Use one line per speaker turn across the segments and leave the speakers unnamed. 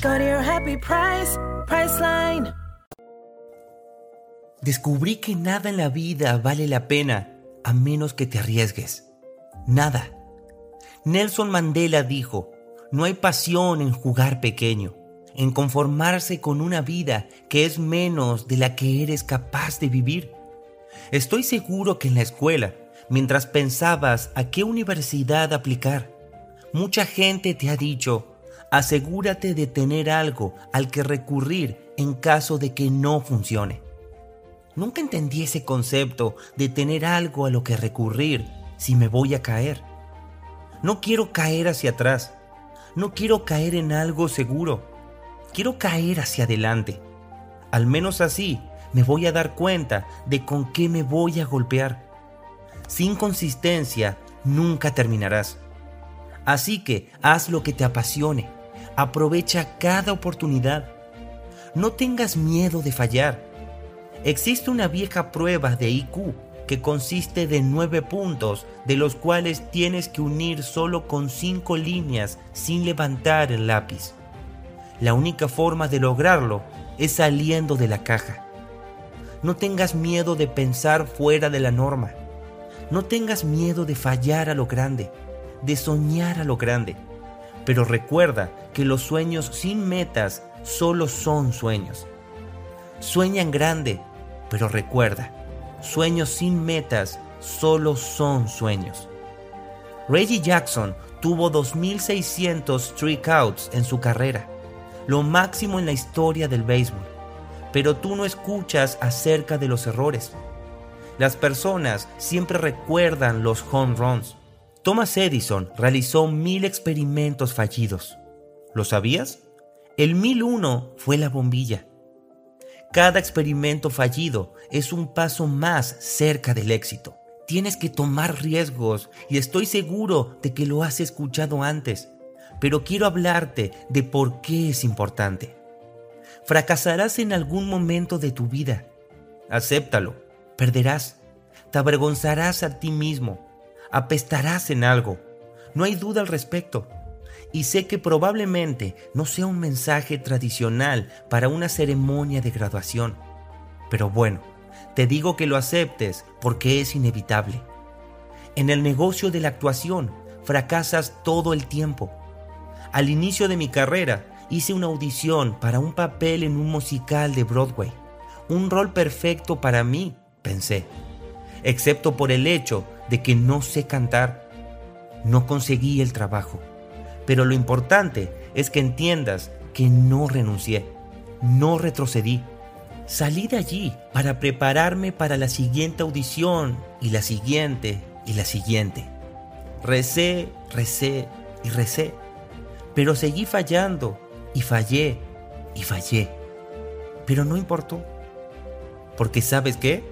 Your happy price, Priceline.
Descubrí que nada en la vida vale la pena a menos que te arriesgues. Nada. Nelson Mandela dijo, no hay pasión en jugar pequeño, en conformarse con una vida que es menos de la que eres capaz de vivir. Estoy seguro que en la escuela, mientras pensabas a qué universidad aplicar, mucha gente te ha dicho, asegúrate de tener algo al que recurrir en caso de que no funcione. Nunca entendí ese concepto de tener algo a lo que recurrir si me voy a caer. No quiero caer hacia atrás. No quiero caer en algo seguro. Quiero caer hacia adelante. Al menos así me voy a dar cuenta de con qué me voy a golpear. Sin consistencia nunca terminarás. Así que haz lo que te apasione. Aprovecha cada oportunidad. No tengas miedo de fallar. Existe una vieja prueba de IQ que consiste de nueve puntos, de los cuales tienes que unir solo con cinco líneas sin levantar el lápiz. La única forma de lograrlo es saliendo de la caja. No tengas miedo de pensar fuera de la norma. No tengas miedo de fallar a lo grande, de soñar a lo grande. Pero recuerda que los sueños sin metas solo son sueños. Sueña en grande, pero recuerda, sueños sin metas solo son sueños. Reggie Jackson tuvo 2.600 strikeouts en su carrera, lo máximo en la historia del béisbol. Pero tú no escuchas acerca de los errores. Las personas siempre recuerdan los home runs. Thomas Edison realizó mil experimentos fallidos. ¿Lo sabías? El 1001 fue la bombilla. Cada experimento fallido es un paso más cerca del éxito. Tienes que tomar riesgos y estoy seguro de que lo has escuchado antes, pero quiero hablarte de por qué es importante. Fracasarás en algún momento de tu vida. Acéptalo. Perderás. Te avergonzarás a ti mismo. Apestarás en algo. No hay duda al respecto y sé que probablemente no sea un mensaje tradicional para una ceremonia de graduación. Pero bueno, te digo que lo aceptes porque es inevitable. En el negocio de la actuación fracasas todo el tiempo. Al inicio de mi carrera hice una audición para un papel en un musical de Broadway. Un rol perfecto para mí, pensé, excepto por el hecho de que no sé cantar. No conseguí el trabajo. Pero lo importante es que entiendas que no renuncié, no retrocedí. Salí de allí para prepararme para la siguiente audición y la siguiente y la siguiente. Recé, recé y recé. Pero seguí fallando y fallé y fallé. Pero no importó. Porque sabes qué?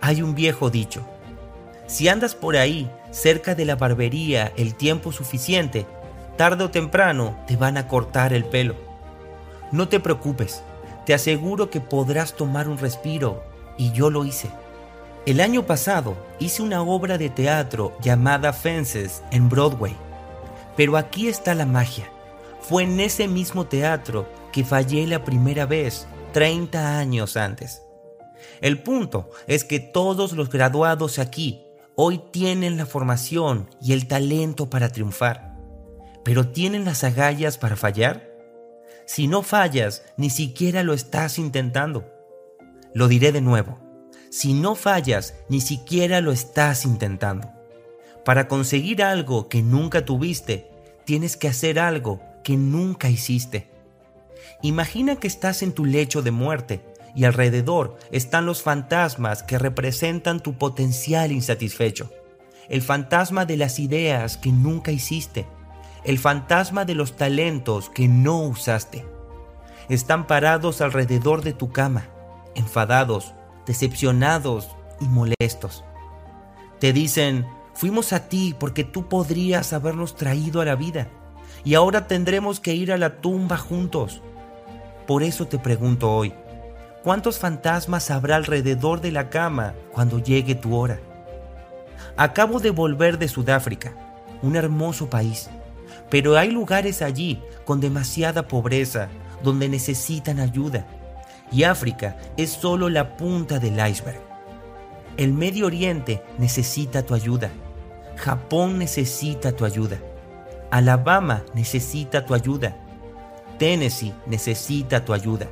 Hay un viejo dicho. Si andas por ahí cerca de la barbería el tiempo suficiente, tarde o temprano te van a cortar el pelo. No te preocupes, te aseguro que podrás tomar un respiro, y yo lo hice. El año pasado hice una obra de teatro llamada Fences en Broadway. Pero aquí está la magia. Fue en ese mismo teatro que fallé la primera vez 30 años antes. El punto es que todos los graduados aquí hoy tienen la formación y el talento para triunfar pero ¿tienen las agallas para fallar? Si no fallas, ni siquiera lo estás intentando. Lo diré de nuevo. Si no fallas, ni siquiera lo estás intentando. Para conseguir algo que nunca tuviste, tienes que hacer algo que nunca hiciste. Imagina que estás en tu lecho de muerte y alrededor están los fantasmas que representan tu potencial insatisfecho. El fantasma de las ideas que nunca hiciste el fantasma de los talentos que no usaste. Están parados alrededor de tu cama, enfadados, decepcionados y molestos. Te dicen, fuimos a ti porque tú podrías habernos traído a la vida y ahora tendremos que ir a la tumba juntos. Por eso te pregunto hoy, ¿cuántos fantasmas habrá alrededor de la cama cuando llegue tu hora? Acabo de volver de Sudáfrica, un hermoso país, pero hay lugares allí con demasiada pobreza donde necesitan ayuda, y África es solo la punta del iceberg. El Medio Oriente necesita tu ayuda, Japón necesita tu ayuda, Alabama necesita tu ayuda, Tennessee necesita tu ayuda,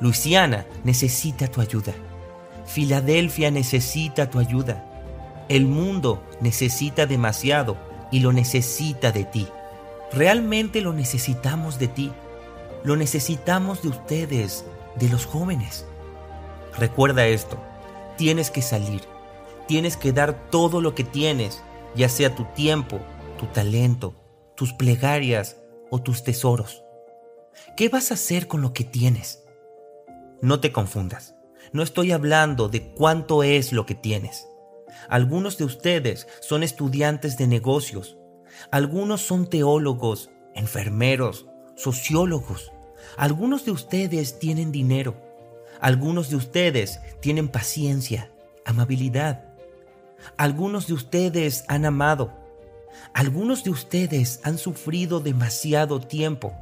Luisiana necesita tu ayuda, Filadelfia necesita tu ayuda, el mundo necesita demasiado y lo necesita de ti. Realmente lo necesitamos de ti. Lo necesitamos de ustedes, de los jóvenes. Recuerda esto, tienes que salir, tienes que dar todo lo que tienes, ya sea tu tiempo, tu talento, tus plegarias o tus tesoros. ¿Qué vas a hacer con lo que tienes? No te confundas, no estoy hablando de cuánto es lo que tienes. Algunos de ustedes son estudiantes de negocios, algunos son teólogos, enfermeros, sociólogos. Algunos de ustedes tienen dinero. Algunos de ustedes tienen paciencia, amabilidad. Algunos de ustedes han amado. Algunos de ustedes han sufrido demasiado tiempo.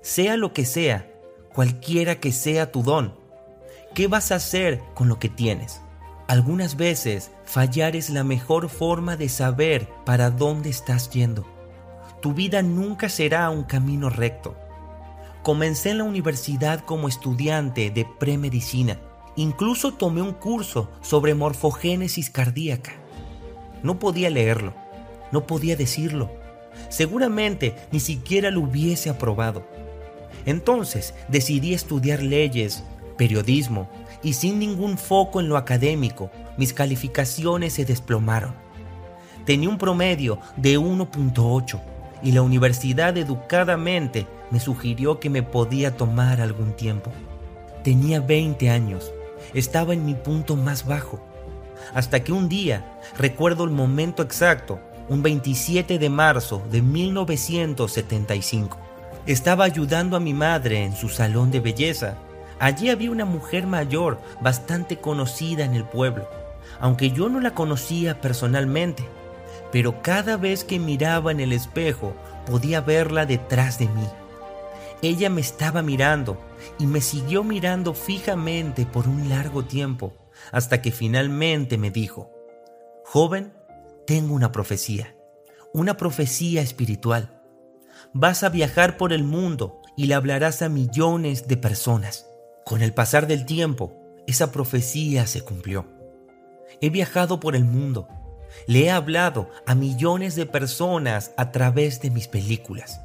Sea lo que sea, cualquiera que sea tu don, ¿qué vas a hacer con lo que tienes? Algunas veces fallar es la mejor forma de saber para dónde estás yendo. Tu vida nunca será un camino recto. Comencé en la universidad como estudiante de premedicina. Incluso tomé un curso sobre morfogénesis cardíaca. No podía leerlo, no podía decirlo. Seguramente ni siquiera lo hubiese aprobado. Entonces decidí estudiar leyes, periodismo y sin ningún foco en lo académico, mis calificaciones se desplomaron. Tenía un promedio de 1.8 y la universidad educadamente me sugirió que me podía tomar algún tiempo. Tenía 20 años, estaba en mi punto más bajo, hasta que un día, recuerdo el momento exacto, un 27 de marzo de 1975, estaba ayudando a mi madre en su salón de belleza. Allí había una mujer mayor bastante conocida en el pueblo, aunque yo no la conocía personalmente pero cada vez que miraba en el espejo podía verla detrás de mí. Ella me estaba mirando y me siguió mirando fijamente por un largo tiempo, hasta que finalmente me dijo, Joven, tengo una profecía, una profecía espiritual. Vas a viajar por el mundo y le hablarás a millones de personas. Con el pasar del tiempo, esa profecía se cumplió. He viajado por el mundo le he hablado a millones de personas a través de mis películas.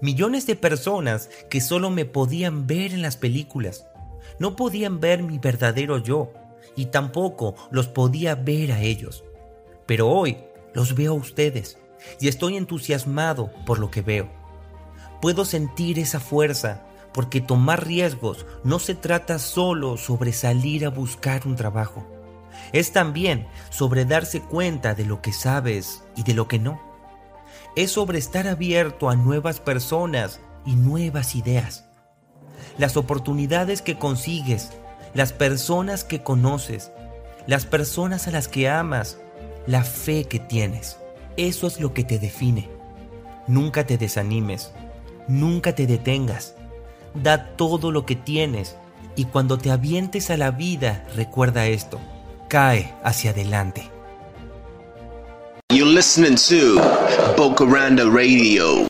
Millones de personas que solo me podían ver en las películas. No podían ver mi verdadero yo y tampoco los podía ver a ellos. Pero hoy los veo a ustedes y estoy entusiasmado por lo que veo. Puedo sentir esa fuerza porque tomar riesgos no se trata solo sobre salir a buscar un trabajo es también sobre darse cuenta de lo que sabes y de lo que no. Es sobre estar abierto a nuevas personas y nuevas ideas. Las oportunidades que consigues, las personas que conoces, las personas a las que amas, la fe que tienes. Eso es lo que te define. Nunca te desanimes, nunca te detengas. Da todo lo que tienes y cuando te avientes a la vida recuerda esto cae hacia adelante.